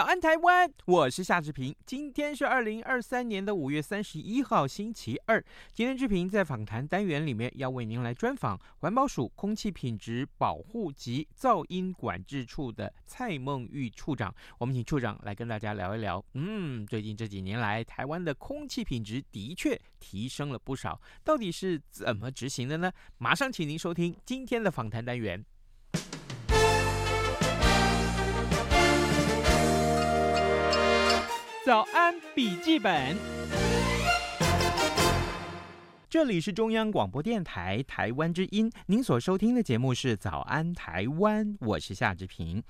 早安，台湾！我是夏志平。今天是二零二三年的五月三十一号，星期二。今天志平在访谈单元里面要为您来专访环保署空气品质保护及噪音管制处的蔡梦玉处长。我们请处长来跟大家聊一聊。嗯，最近这几年来，台湾的空气品质的确提升了不少，到底是怎么执行的呢？马上请您收听今天的访谈单元。早安，笔记本。这里是中央广播电台台湾之音，您所收听的节目是《早安台湾》，我是夏志平。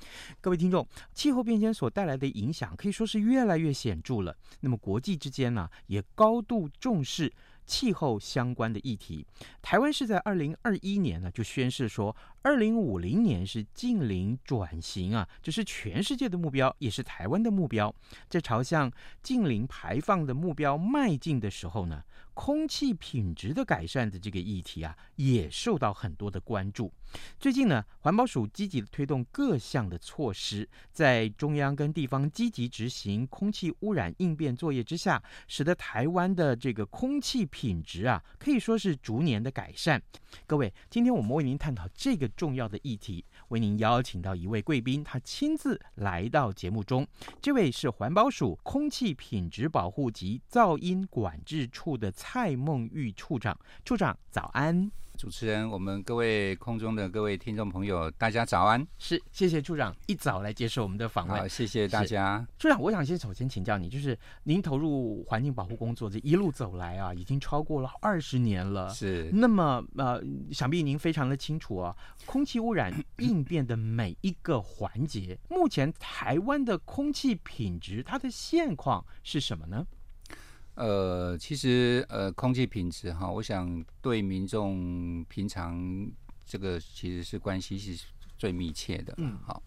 各位听众，气候变迁所带来的影响可以说是越来越显著了。那么国际之间呢、也高度重视气候相关的议题。台湾是在二零二一年呢，就宣示说，二零五零年是近零转型啊，这是全世界的目标，也是台湾的目标。在朝向近零排放的目标迈进的时候呢，空气品质的改善的这个议题啊，也受到很多的关注。最近呢，环保署积极的推动各项的措施，在中央跟地方积极执行空气污染应变作业之下，使得台湾的这个空气品质啊，可以说是逐年的改善。各位，今天我们为您探讨这个重要的议题，为您邀请到一位贵宾，他亲自来到节目中。这位是环保署空气品质保护及噪音管制处的蔡梦玉处长。处长，早安。主持人，我们各位空中的各位听众朋友，大家早安。是，谢谢处长一早来接受我们的访问。好，谢谢大家。处长，我想先首先请教你，就是您投入环境保护工作这一路走来啊，已经超过了二十年了。是。那么呃，想必您非常的清楚啊，空气污染应变的每一个环节，目前台湾的空气品质它的现况是什么呢？呃，其实呃，空气品质哈，我想对民众平常这个其实是关系是最密切的。嗯，好，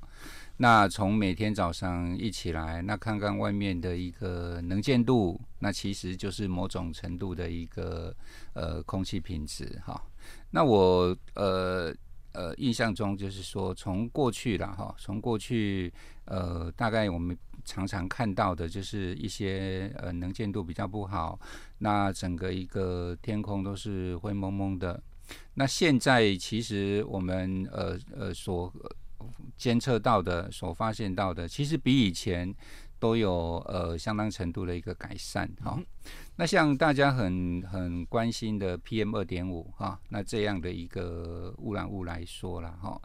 那从每天早上一起来，那看看外面的一个能见度，那其实就是某种程度的一个呃空气品质哈。那我呃。呃，印象中就是说，从过去了哈，从过去呃，大概我们常常看到的就是一些呃能见度比较不好，那整个一个天空都是灰蒙蒙的。那现在其实我们呃呃所监测到的、所发现到的，其实比以前。都有呃相当程度的一个改善哈、哦，那像大家很很关心的 PM 二点五哈，那这样的一个污染物来说了哈、哦，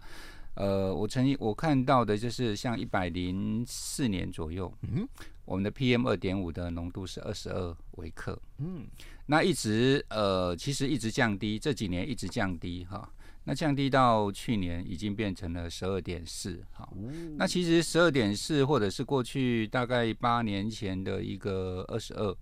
呃，我曾经我看到的就是像一百零四年左右，嗯，我们的 PM 二点五的浓度是二十二微克，嗯，那一直呃其实一直降低，这几年一直降低哈。哦那降低到去年已经变成了十二点四，好，那其实十二点四或者是过去大概八年前的一个二十二，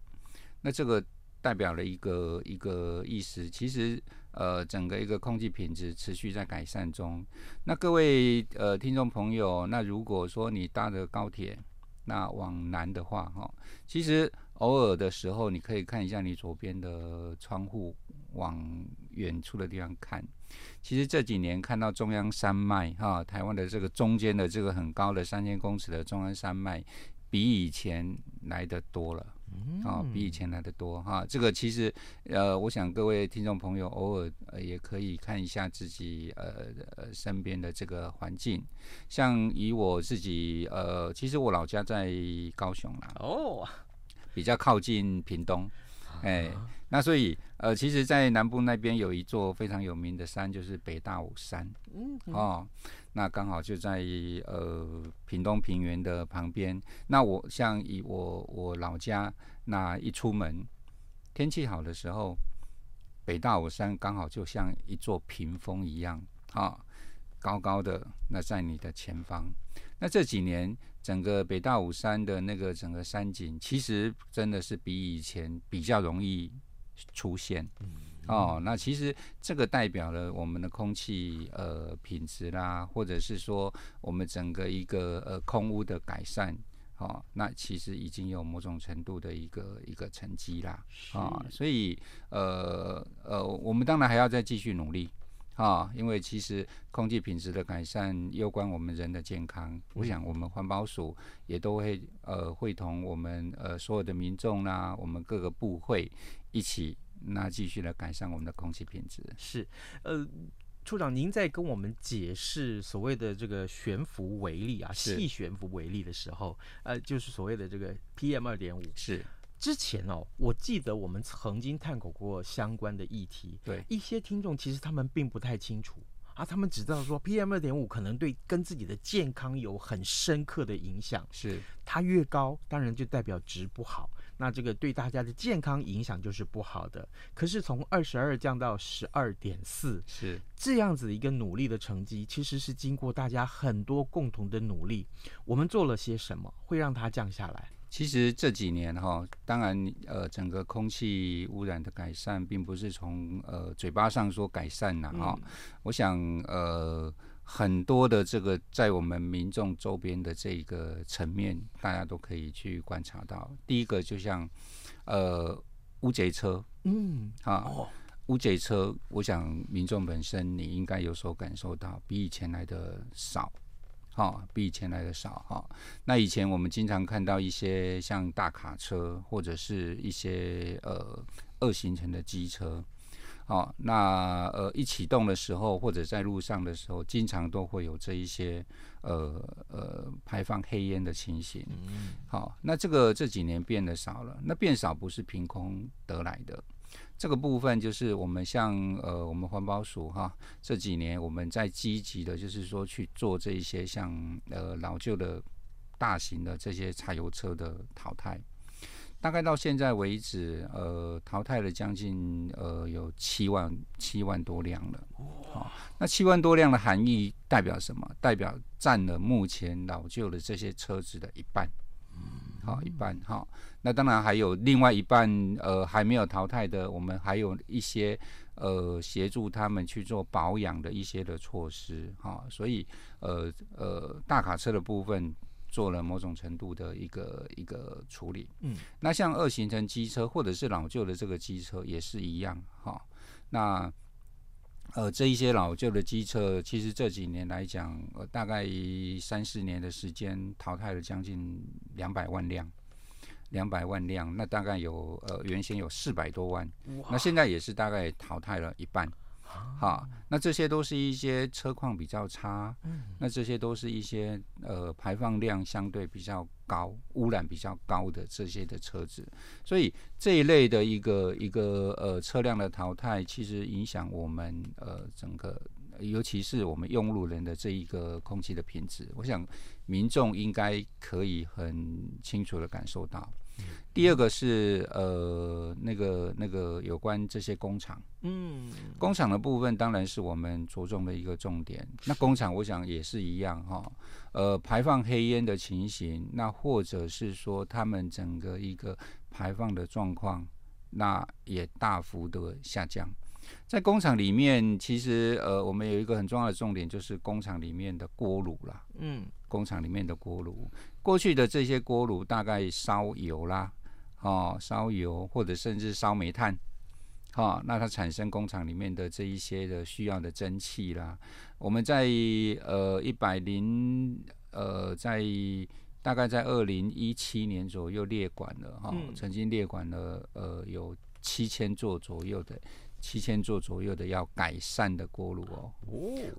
那这个代表了一个一个意思，其实呃整个一个空气品质持续在改善中。那各位呃听众朋友，那如果说你搭的高铁，那往南的话哈，其实偶尔的时候你可以看一下你左边的窗户，往远处的地方看。其实这几年看到中央山脉哈，台湾的这个中间的这个很高的三千公尺的中央山脉，比以前来的多了，啊，比以前来的多哈。这个其实呃，我想各位听众朋友偶尔也可以看一下自己呃呃身边的这个环境，像以我自己呃，其实我老家在高雄啦，哦，比较靠近屏东。哎，那所以呃，其实，在南部那边有一座非常有名的山，就是北大武山。嗯，哦，那刚好就在呃屏东平原的旁边。那我像以我我老家，那一出门，天气好的时候，北大武山刚好就像一座屏风一样啊，高高的那在你的前方。那这几年整个北大武山的那个整个山景，其实真的是比以前比较容易出现。哦，那其实这个代表了我们的空气呃品质啦，或者是说我们整个一个呃空污的改善，哦，那其实已经有某种程度的一个一个成绩啦，啊、哦，所以呃呃，我们当然还要再继续努力啊、哦，因为其实空气品质的改善攸关我们人的健康，嗯、我想我们环保署也都会呃会同我们呃所有的民众啦，我们各个部会一起。那继续来改善我们的空气品质。是，呃，处长，您在跟我们解释所谓的这个悬浮微粒啊，细悬浮微粒的时候，呃，就是所谓的这个 PM 二点五。是，之前哦，我记得我们曾经探讨过相关的议题。对，一些听众其实他们并不太清楚啊，他们只知道说 PM 二点五可能对跟自己的健康有很深刻的影响。是，它越高，当然就代表值不好。那这个对大家的健康影响就是不好的。可是从二十二降到十二点四，是这样子一个努力的成绩，其实是经过大家很多共同的努力。我们做了些什么，会让它降下来？其实这几年哈，当然呃，整个空气污染的改善，并不是从呃嘴巴上说改善了哈。嗯、我想呃。很多的这个在我们民众周边的这个层面，大家都可以去观察到。第一个就像，呃，乌贼车，嗯，啊，乌贼车，我想民众本身你应该有所感受到，比以前来的少，哈，比以前来的少，哈。那以前我们经常看到一些像大卡车，或者是一些呃二行程的机车。哦，那呃一启动的时候，或者在路上的时候，经常都会有这一些呃呃排放黑烟的情形。嗯，好，那这个这几年变得少了，那变少不是凭空得来的，这个部分就是我们像呃我们环保署哈，这几年我们在积极的，就是说去做这一些像呃老旧的大型的这些柴油车的淘汰。大概到现在为止，呃，淘汰了将近呃有七万七万多辆了。好、哦，那七万多辆的含义代表什么？代表占了目前老旧的这些车子的一半。嗯好、一半。好、哦，那当然还有另外一半，呃，还没有淘汰的，我们还有一些呃协助他们去做保养的一些的措施。哈、所以呃呃大卡车的部分。做了某种程度的一个一个处理，嗯，那像二行程机车或者是老旧的这个机车也是一样哈。那呃，这一些老旧的机车，其实这几年来讲，呃，大概三四年的时间淘汰了将近两百万辆，两百万辆，那大概有呃原先有四百多万，那现在也是大概淘汰了一半。好，那这些都是一些车况比较差，嗯，那这些都是一些呃排放量相对比较高、污染比较高的这些的车子，所以这一类的一个一个呃车辆的淘汰，其实影响我们呃整个，尤其是我们用路人的这一个空气的品质，我想民众应该可以很清楚的感受到。第二个是呃那个那个有关这些工厂，嗯，工厂的部分当然是我们着重的一个重点。那工厂我想也是一样哈，呃排放黑烟的情形，那或者是说他们整个一个排放的状况，那也大幅的下降。在工厂里面，其实呃我们有一个很重要的重点，就是工厂里面的锅炉啦，嗯，工厂里面的锅炉。过去的这些锅炉大概烧油啦，哦，烧油或者甚至烧煤炭，哦，那它产生工厂里面的这一些的需要的蒸汽啦。我们在呃一百零呃在大概在二零一七年左右列管了哈，哦嗯、曾经列管了呃有七千座左右的七千座左右的要改善的锅炉哦，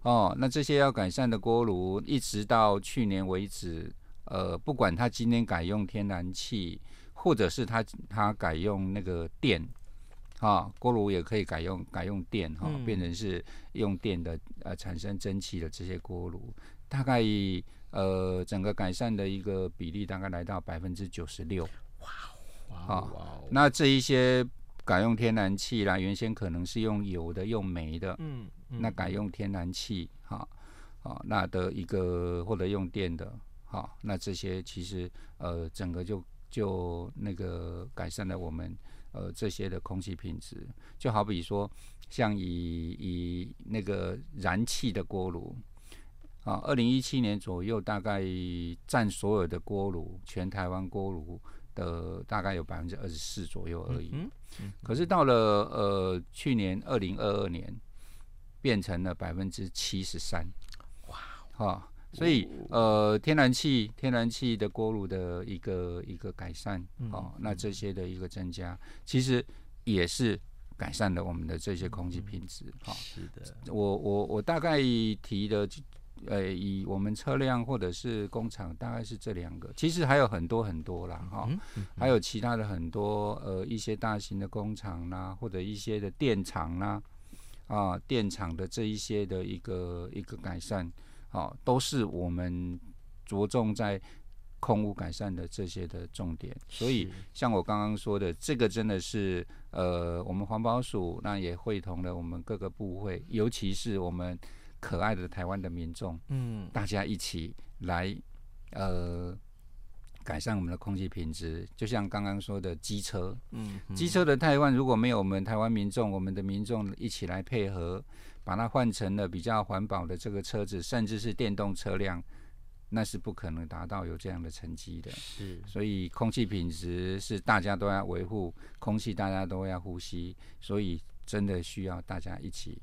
哦，那这些要改善的锅炉一直到去年为止。呃，不管他今天改用天然气，或者是他他改用那个电，啊，锅炉也可以改用改用电哈，嗯、变成是用电的呃产生蒸汽的这些锅炉，大概呃整个改善的一个比例大概来到百分之九十六。哇哇！那这一些改用天然气啦，原先可能是用油的、用煤的，嗯，嗯那改用天然气，哈，啊，那的一个或者用电的，哈，那这些其实呃，整个就就那个改善了我们呃这些的空气品质，就好比说像以以那个燃气的锅炉，啊，二零一七年左右大概占所有的锅炉，全台湾锅炉。的大概有百分之二十四左右而已，嗯嗯、可是到了呃去年二零二二年，变成了百分之七十三，哇，哈，所以呃天然气天然气的锅炉的一个一个改善，哦，那这些的一个增加，其实也是改善了我们的这些空气品质，哈、嗯，是的，我我我大概提的。呃，以我们车辆或者是工厂，大概是这两个，其实还有很多很多啦，哈、嗯嗯，还有其他的很多呃一些大型的工厂啦，或者一些的电厂啦，啊，电厂的这一些的一个一个改善，啊，都是我们着重在空污改善的这些的重点。所以，像我刚刚说的，这个真的是呃，我们环保署那也会同了我们各个部会，尤其是我们。可爱的台湾的民众，嗯，大家一起来，呃，改善我们的空气品质。就像刚刚说的机车，嗯，机车的台湾，如果没有我们台湾民众，我们的民众一起来配合，把它换成了比较环保的这个车子，甚至是电动车辆，那是不可能达到有这样的成绩的。是，所以空气品质是大家都要维护，空气大家都要呼吸，所以真的需要大家一起。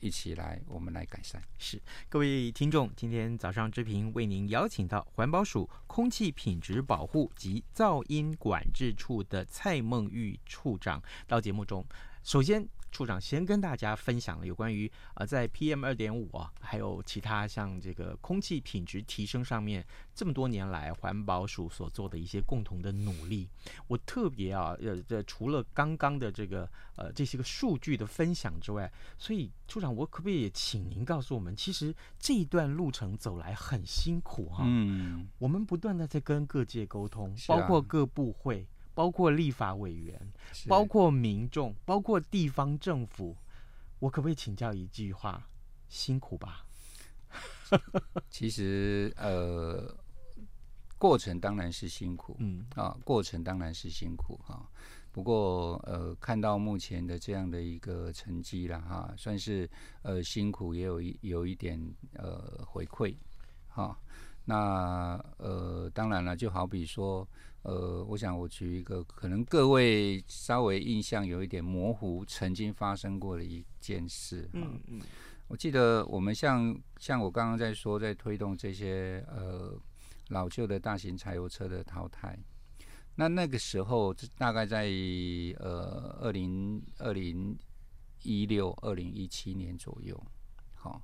一起来，我们来改善。是，各位听众，今天早上之平为您邀请到环保署空气品质保护及噪音管制处的蔡梦玉处长到节目中。首先，处长先跟大家分享了有关于呃在 PM 二点五啊，还有其他像这个空气品质提升上面，这么多年来环保署所做的一些共同的努力。我特别啊，呃，这除了刚刚的这个呃这些个数据的分享之外，所以处长，我可不可以也请您告诉我们，其实这一段路程走来很辛苦哈、啊。嗯，我们不断的在跟各界沟通，包括各部会。包括立法委员，包括民众，包括地方政府，我可不可以请教一句话？辛苦吧？其实，呃，过程当然是辛苦，嗯啊，过程当然是辛苦哈、啊。不过，呃，看到目前的这样的一个成绩了哈、啊，算是呃辛苦也有一有一点呃回馈哈、啊。那呃，当然了，就好比说。呃，我想我举一个可能各位稍微印象有一点模糊，曾经发生过的一件事。嗯嗯，我记得我们像像我刚刚在说，在推动这些呃老旧的大型柴油车的淘汰。那那个时候大概在呃二零二零一六二零一七年左右。好，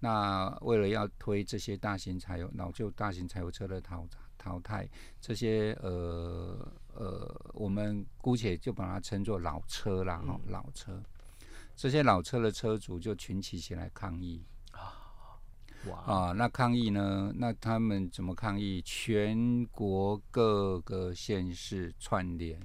那为了要推这些大型柴油老旧大型柴油车的淘汰。淘汰这些呃呃，我们姑且就把它称作老车啦，哈、嗯，老车。这些老车的车主就群起起来抗议啊，哇啊！那抗议呢？那他们怎么抗议？全国各个县市串联，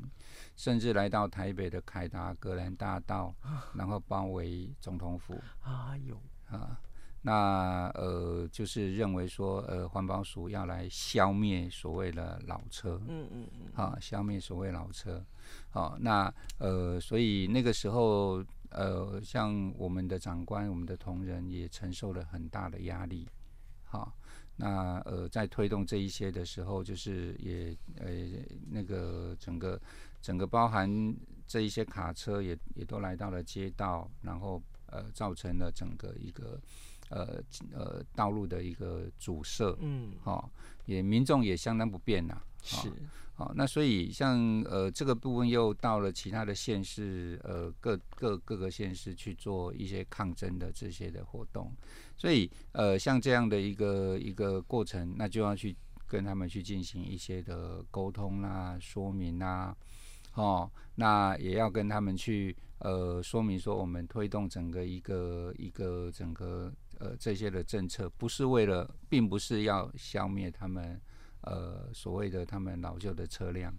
甚至来到台北的凯达格兰大道，然后包围总统府。啊有啊。那呃，就是认为说，呃，环保署要来消灭所谓的老车，嗯嗯嗯，啊，消灭所谓老车，好、啊，那呃，所以那个时候，呃，像我们的长官、我们的同仁也承受了很大的压力，好、啊，那呃，在推动这一些的时候，就是也呃，那个整个整个包含这一些卡车也也都来到了街道，然后呃，造成了整个一个。呃呃，道路的一个阻塞，嗯，好、哦，也民众也相当不便呐、啊，是，好、哦，那所以像呃这个部分又到了其他的县市，呃各各各个县市去做一些抗争的这些的活动，所以呃像这样的一个一个过程，那就要去跟他们去进行一些的沟通啦、说明啦，哦，那也要跟他们去呃说明说我们推动整个一个一个整个。呃，这些的政策不是为了，并不是要消灭他们，呃，所谓的他们老旧的车辆，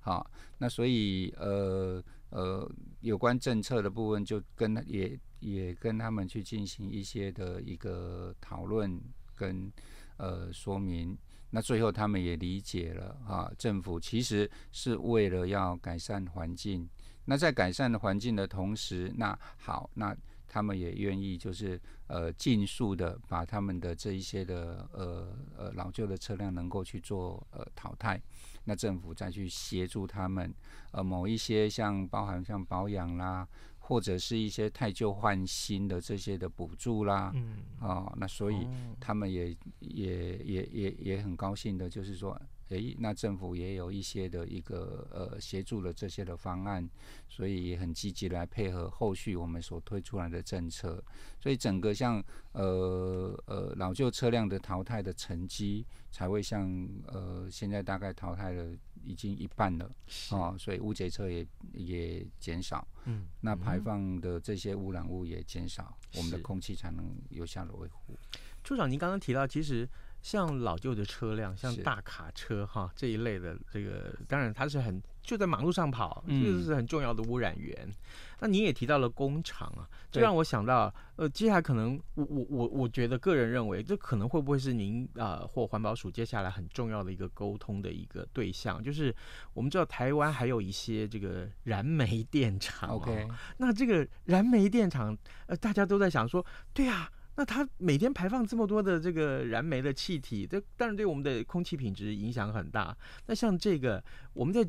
好，那所以呃呃，有关政策的部分，就跟也也跟他们去进行一些的一个讨论跟呃说明。那最后他们也理解了啊，政府其实是为了要改善环境。那在改善的环境的同时，那好，那他们也愿意就是呃尽速的把他们的这一些的呃呃老旧的车辆能够去做呃淘汰。那政府再去协助他们呃某一些像包含像保养啦。或者是一些太旧换新的这些的补助啦，嗯，哦，那所以他们也、哦、也也也也很高兴的，就是说，诶，那政府也有一些的一个呃协助了这些的方案，所以也很积极来配合后续我们所推出来的政策，所以整个像呃呃老旧车辆的淘汰的成绩才会像呃现在大概淘汰了。已经一半了，哦，所以污解车也也减少，嗯，那排放的这些污染物也减少，嗯，我们的空气才能有效的维护。处长，您刚刚提到，其实。像老旧的车辆，像大卡车哈这一类的，这个当然它是很就在马路上跑，这个是很重要的污染源。嗯、那你也提到了工厂啊，这让我想到，呃，接下来可能我我我我觉得个人认为，这可能会不会是您啊、呃、或环保署接下来很重要的一个沟通的一个对象，就是我们知道台湾还有一些这个燃煤电厂、哦、，OK，那这个燃煤电厂，呃，大家都在想说，对啊。那它每天排放这么多的这个燃煤的气体，这当然对我们的空气品质影响很大。那像这个，我们在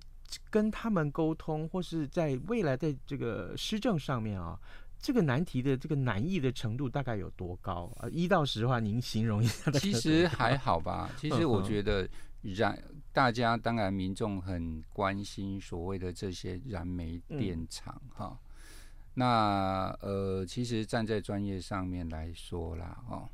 跟他们沟通，或是在未来在这个施政上面啊，这个难题的这个难易的程度大概有多高啊？一到十的话，您形容一下。其实还好吧。其实我觉得燃，大家当然民众很关心所谓的这些燃煤电厂哈。嗯那呃，其实站在专业上面来说啦，哦，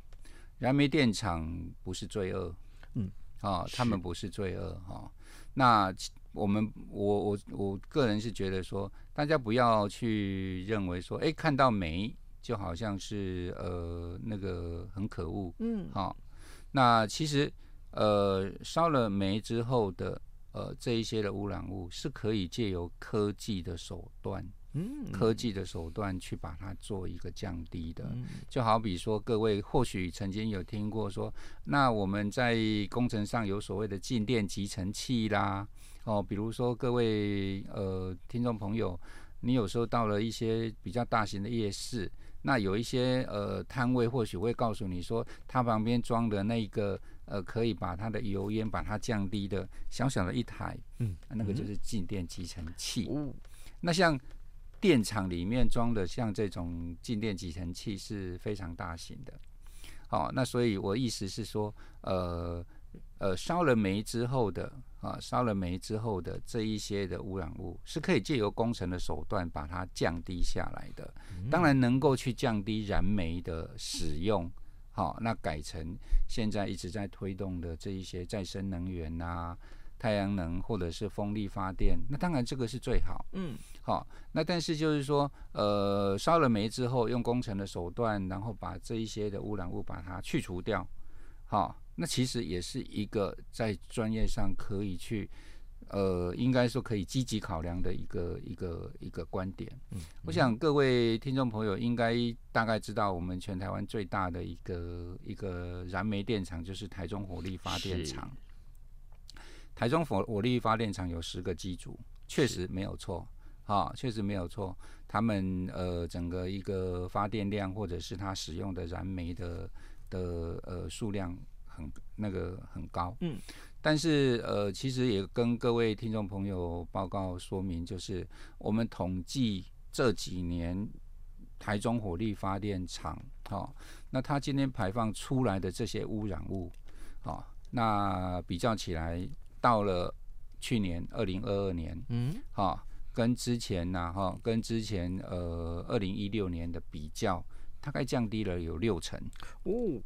燃煤电厂不是罪恶，嗯，哦，他们不是罪恶哈、哦。那我们我我我个人是觉得说，大家不要去认为说，哎，看到煤就好像是呃那个很可恶，嗯，好、哦。那其实呃烧了煤之后的呃这一些的污染物是可以借由科技的手段。嗯，科技的手段去把它做一个降低的，就好比说，各位或许曾经有听过说，那我们在工程上有所谓的静电集成器啦，哦，比如说各位呃听众朋友，你有时候到了一些比较大型的夜市，那有一些呃摊位或许会告诉你说，它旁边装的那个呃可以把它的油烟把它降低的小小的一台，嗯，那个就是静电集成器，那像。电厂里面装的像这种静电集成器是非常大型的，好，那所以我意思是说，呃呃，烧了煤之后的啊，烧了煤之后的这一些的污染物是可以借由工程的手段把它降低下来的，当然能够去降低燃煤的使用，好，那改成现在一直在推动的这一些再生能源啊。太阳能或者是风力发电，那当然这个是最好。嗯，好，那但是就是说，呃，烧了煤之后，用工程的手段，然后把这一些的污染物把它去除掉，好，那其实也是一个在专业上可以去，呃，应该说可以积极考量的一个一个一个观点。嗯，我想各位听众朋友应该大概知道，我们全台湾最大的一个一个燃煤电厂就是台中火力发电厂。台中火火力发电厂有十个机组，确实没有错，啊，确实没有错。他们呃整个一个发电量或者是它使用的燃煤的的呃数量很那个很高，嗯。但是呃其实也跟各位听众朋友报告说明，就是我们统计这几年台中火力发电厂，哦，那它今天排放出来的这些污染物，哦，那比较起来。到了去年二零二二年，嗯，哈，跟之前呢，哈，跟之前呃二零一六年的比较，大概降低了有六成，哦，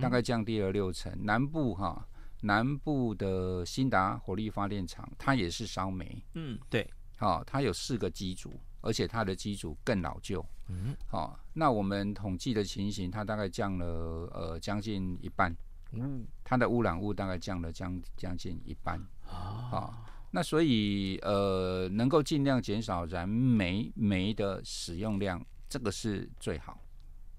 大概降低了六成。南部哈，南部的新达火力发电厂，它也是烧煤，嗯，对，好，它有四个机组，而且它的机组更老旧，嗯，好，那我们统计的情形，它大概降了呃将近一半。嗯，它的污染物大概降了将将近一半，啊，那所以呃，能够尽量减少燃煤煤的使用量，这个是最好。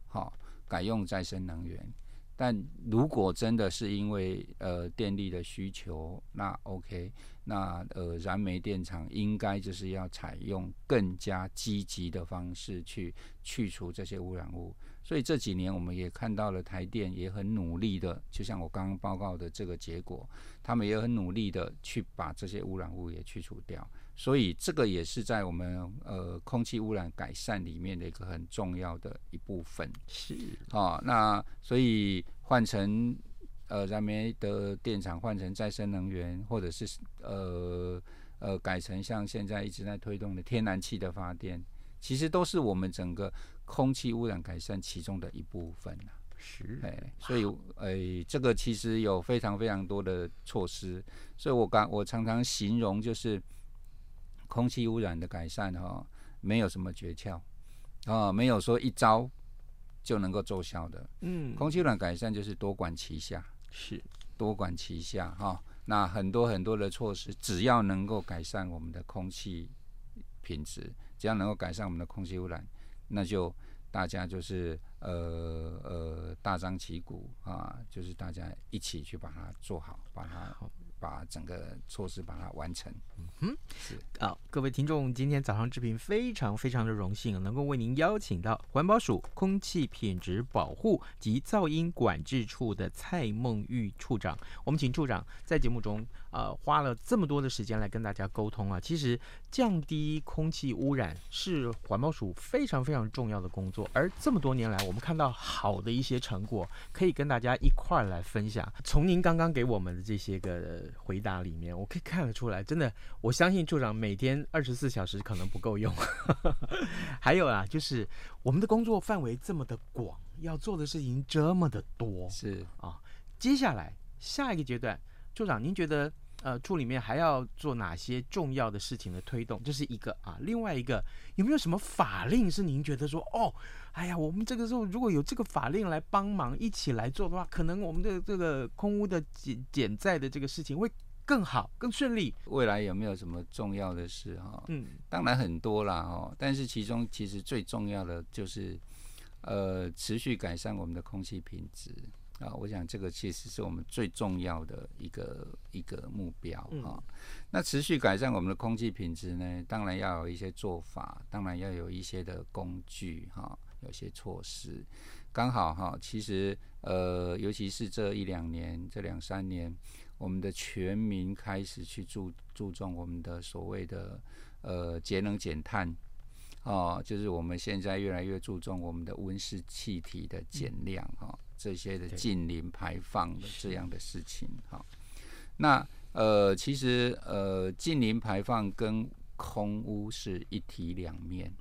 好，改用再生能源。但如果真的是因为呃电力的需求，那 OK，那呃燃煤电厂应该就是要采用更加积极的方式去去除这些污染物。所以这几年我们也看到了台电也很努力的，就像我刚刚报告的这个结果，他们也很努力的去把这些污染物也去除掉。所以这个也是在我们呃空气污染改善里面的一个很重要的一部分。是啊、哦，那所以换成呃燃煤的电厂换成再生能源，或者是呃呃改成像现在一直在推动的天然气的发电，其实都是我们整个空气污染改善其中的一部分。是，哎，所以哎，这个其实有非常非常多的措施。所以我刚我常常形容就是。空气污染的改善哈、哦，没有什么诀窍，啊、哦，没有说一招就能够奏效的。嗯，空气污染改善就是多管齐下，是多管齐下哈、哦。那很多很多的措施，只要能够改善我们的空气品质，只要能够改善我们的空气污染，那就大家就是呃呃大张旗鼓啊，就是大家一起去把它做好，把它。把整个措施把它完成。嗯哼，是啊，各位听众，今天早上志平非常非常的荣幸，能够为您邀请到环保署空气品质保护及噪音管制处的蔡梦玉处长。我们请处长在节目中。呃，花了这么多的时间来跟大家沟通啊，其实降低空气污染是环保署非常非常重要的工作。而这么多年来，我们看到好的一些成果，可以跟大家一块儿来分享。从您刚刚给我们的这些个回答里面，我可以看得出来，真的，我相信处长每天二十四小时可能不够用。还有啊，就是我们的工作范围这么的广，要做的事情这么的多，是啊。接下来下一个阶段。处长，您觉得呃，处里面还要做哪些重要的事情的推动？这是一个啊，另外一个有没有什么法令是您觉得说哦，哎呀，我们这个时候如果有这个法令来帮忙一起来做的话，可能我们的这个空屋的减减载的这个事情会更好、更顺利。未来有没有什么重要的事哈？嗯，当然很多啦哦，但是其中其实最重要的就是呃，持续改善我们的空气品质。啊，我想这个其实是我们最重要的一个一个目标啊。那持续改善我们的空气品质呢，当然要有一些做法，当然要有一些的工具哈，有些措施。刚好哈，其实呃，尤其是这一两年、这两三年，我们的全民开始去注注重我们的所谓的呃节能减碳。哦，就是我们现在越来越注重我们的温室气体的减量哈、哦，这些的近邻排放的这样的事情哈、哦。那呃，其实呃，近邻排放跟空污是一体两面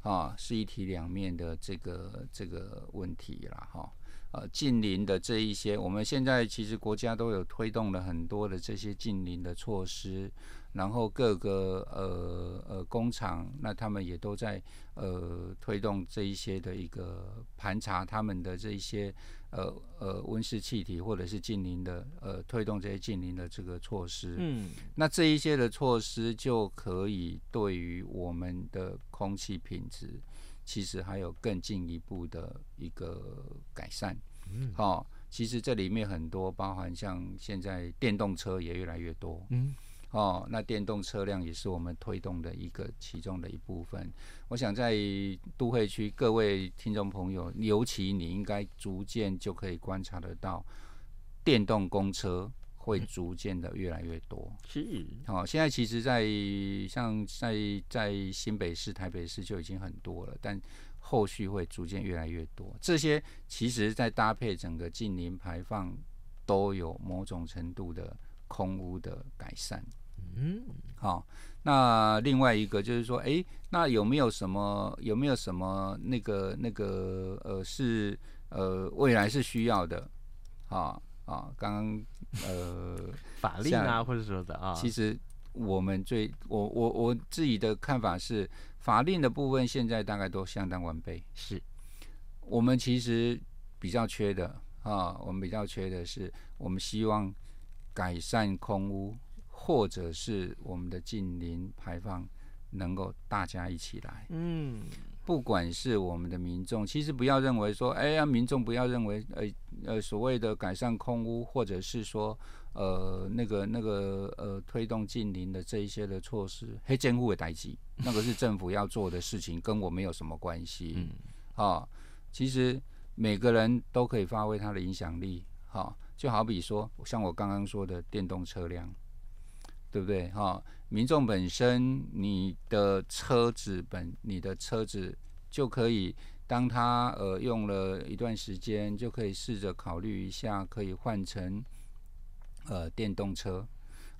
啊、哦，是一体两面的这个这个问题了哈。呃，近邻的这一些，我们现在其实国家都有推动了很多的这些近邻的措施。然后各个呃呃工厂，那他们也都在呃推动这一些的一个盘查他们的这一些呃呃温室气体或者是近邻的呃推动这些近邻的这个措施。嗯，那这一些的措施就可以对于我们的空气品质，其实还有更进一步的一个改善。嗯，好、哦，其实这里面很多包含像现在电动车也越来越多。嗯。哦，那电动车辆也是我们推动的一个其中的一部分。我想在都会区各位听众朋友，尤其你应该逐渐就可以观察得到，电动公车会逐渐的越来越多。是，好，现在其实在，在像在在新北市、台北市就已经很多了，但后续会逐渐越来越多。这些其实，在搭配整个近邻排放，都有某种程度的。空污的改善，嗯，好，那另外一个就是说，哎，那有没有什么有没有什么那个那个呃是呃未来是需要的，啊啊，刚刚呃 法令啊或者说的啊，其实我们最我我我自己的看法是，法令的部分现在大概都相当完备，是我们其实比较缺的啊，我们比较缺的是，我们希望。改善空污，或者是我们的近邻排放能够大家一起来。嗯，不管是我们的民众，其实不要认为说，哎呀，民众不要认为，呃呃，所谓的改善空屋，或者是说，呃，那个那个呃，推动近邻的这一些的措施，黑监护的代志，那个是政府要做的事情，跟我没有什么关系。嗯，啊，其实每个人都可以发挥他的影响力。好，就好比说，像我刚刚说的电动车辆，对不对？哈，民众本身，你的车子本，你的车子就可以，当他呃用了一段时间，就可以试着考虑一下，可以换成呃电动车。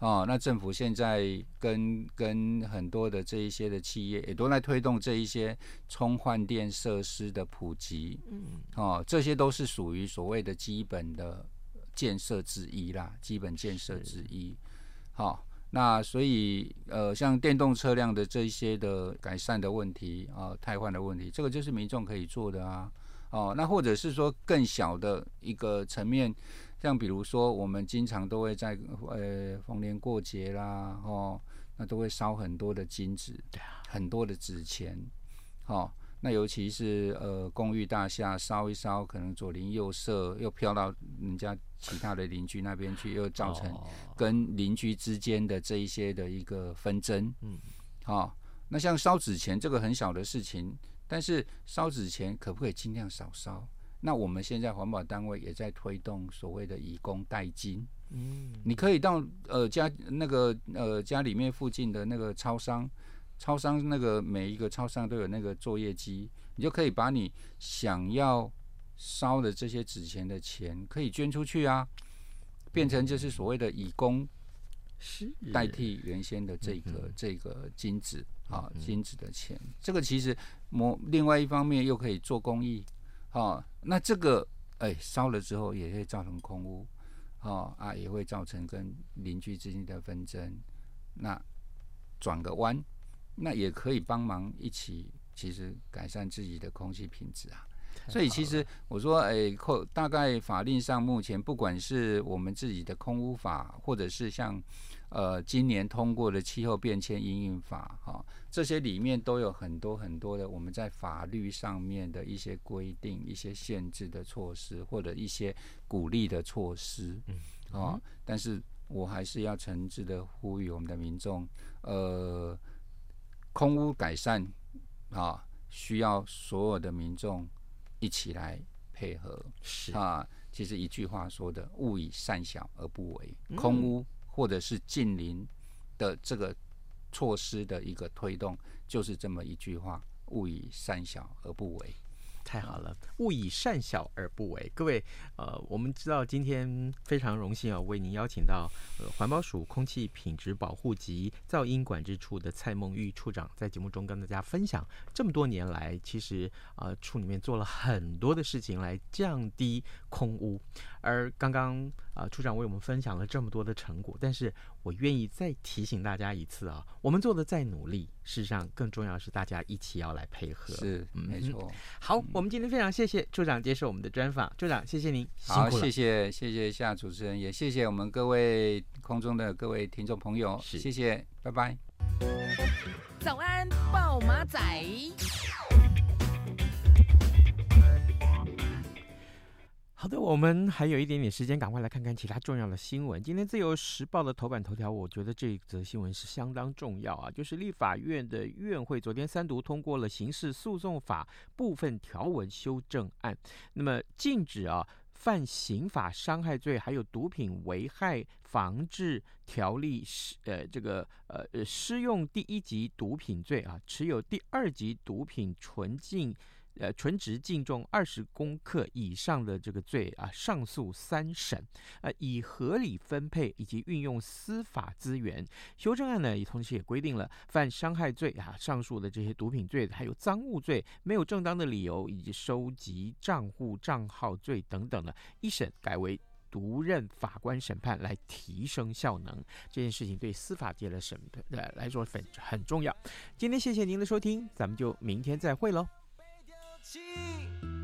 哦，那政府现在跟跟很多的这一些的企业也都在推动这一些充换电设施的普及，嗯，哦，这些都是属于所谓的基本的建设之一啦，基本建设之一。好，哦，那所以呃，像电动车辆的这一些的改善的问题啊，汰换的问题，这个就是民众可以做的啊。哦，那或者是说更小的一个层面。像比如说，我们经常都会在呃逢年过节啦，哦，那都会烧很多的金纸，很多的纸钱，哦，那尤其是呃公寓大厦烧一烧，可能左邻右舍又飘到人家其他的邻居那边去，又造成跟邻居之间的这一些的一个纷争，嗯，好，那像烧纸钱这个很小的事情，但是烧纸钱可不可以尽量少烧？那我们现在环保单位也在推动所谓的以工代金，嗯，你可以到呃家那个呃家里面附近的那个超商，超商那个每一个超商都有那个作业机，你就可以把你想要烧的这些纸钱的钱可以捐出去啊，变成就是所谓的以工是代替原先的这个这个金子啊金子的钱，这个其实某另外一方面又可以做公益。啊，那这个哎烧了之后也会造成空屋，哦啊也会造成跟邻居之间的纷争。那转个弯，那也可以帮忙一起，其实改善自己的空气品质啊。所以其实我说，哎，扣大概法令上目前不管是我们自己的空污法，或者是像。呃，今年通过的气候变迁因应法，哈，这些里面都有很多很多的我们在法律上面的一些规定、一些限制的措施，或者一些鼓励的措施，嗯，啊，但是我还是要诚挚的呼吁我们的民众，呃，空屋改善啊，需要所有的民众一起来配合，是啊，其实一句话说的，勿以善小而不为，空屋。或者是近邻的这个措施的一个推动，就是这么一句话：勿以善小而不为。太好了，勿以善小而不为。各位，呃，我们知道今天非常荣幸啊，为您邀请到呃环保署空气品质保护及噪音管制处的蔡孟玉处长，在节目中跟大家分享这么多年来，其实啊、呃、处里面做了很多的事情来降低空污。而刚刚啊、处长为我们分享了这么多的成果，但是我愿意再提醒大家一次啊，我们做的再努力，事实上更重要是大家一起要来配合。是，没错。嗯、好，我们今天非常谢谢处长接受我们的专访，处长谢谢您。好，谢谢谢谢夏主持人，也谢谢我们各位空中的各位听众朋友，谢谢，拜拜。早安，暴马仔。好的，我们还有一点点时间，赶快来看看其他重要的新闻。今天《自由时报》的头版头条，我觉得这则新闻是相当重要啊，就是立法院的院会昨天三读通过了《刑事诉讼法》部分条文修正案，那么禁止啊犯刑法伤害罪，还有毒品危害防治条例施呃这个呃呃施用第一级毒品罪啊，持有第二级毒品纯净。呃，纯值净重二十公克以上的这个罪啊，上诉三审，呃，以合理分配以及运用司法资源。修正案呢，也同时也规定了犯伤害罪啊，上述的这些毒品罪，还有赃物罪，没有正当的理由以及收集账户账号罪等等的，一审改为独任法官审判，来提升效能。这件事情对司法界的审判来说很很重要。今天谢谢您的收听，咱们就明天再会喽。she